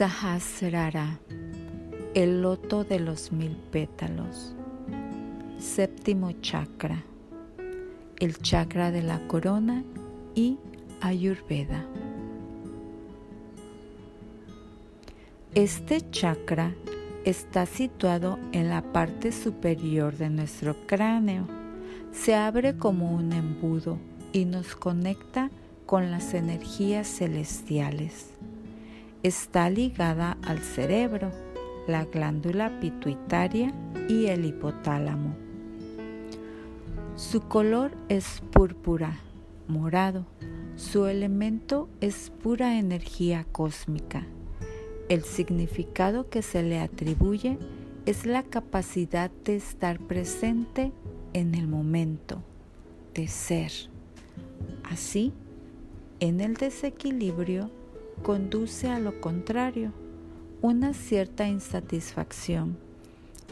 Sahasrara, el loto de los mil pétalos. Séptimo chakra, el chakra de la corona y Ayurveda. Este chakra está situado en la parte superior de nuestro cráneo. Se abre como un embudo y nos conecta con las energías celestiales. Está ligada al cerebro, la glándula pituitaria y el hipotálamo. Su color es púrpura, morado. Su elemento es pura energía cósmica. El significado que se le atribuye es la capacidad de estar presente en el momento, de ser. Así, en el desequilibrio conduce a lo contrario, una cierta insatisfacción,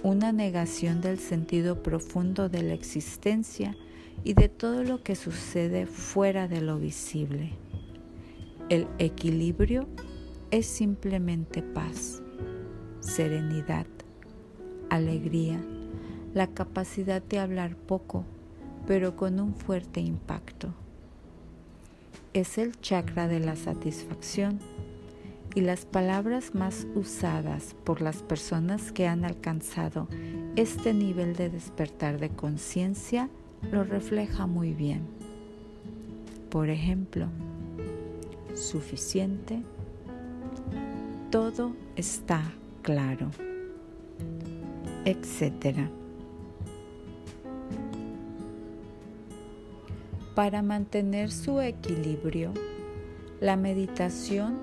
una negación del sentido profundo de la existencia y de todo lo que sucede fuera de lo visible. El equilibrio es simplemente paz, serenidad, alegría, la capacidad de hablar poco, pero con un fuerte impacto. Es el chakra de la satisfacción y las palabras más usadas por las personas que han alcanzado este nivel de despertar de conciencia lo refleja muy bien. Por ejemplo, suficiente, todo está claro, etc. Para mantener su equilibrio, la meditación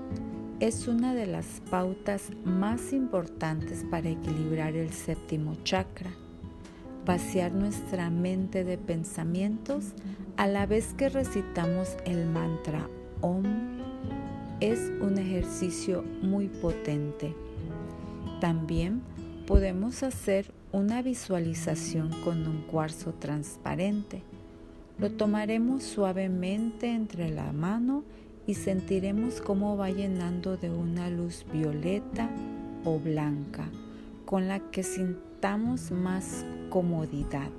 es una de las pautas más importantes para equilibrar el séptimo chakra, vaciar nuestra mente de pensamientos a la vez que recitamos el mantra OM es un ejercicio muy potente. También podemos hacer una visualización con un cuarzo transparente. Lo tomaremos suavemente entre la mano y sentiremos cómo va llenando de una luz violeta o blanca con la que sintamos más comodidad.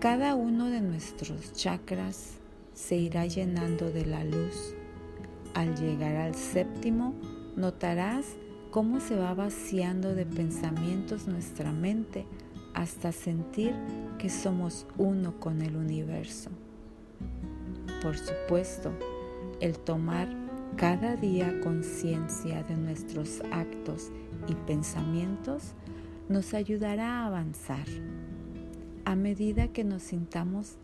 Cada uno de nuestros chakras se irá llenando de la luz. Al llegar al séptimo, notarás cómo se va vaciando de pensamientos nuestra mente hasta sentir que somos uno con el universo. Por supuesto, el tomar cada día conciencia de nuestros actos y pensamientos nos ayudará a avanzar. A medida que nos sintamos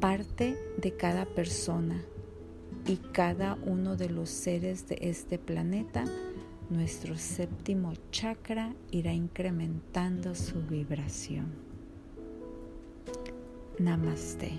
parte de cada persona y cada uno de los seres de este planeta, nuestro séptimo chakra irá incrementando su vibración. Namaste.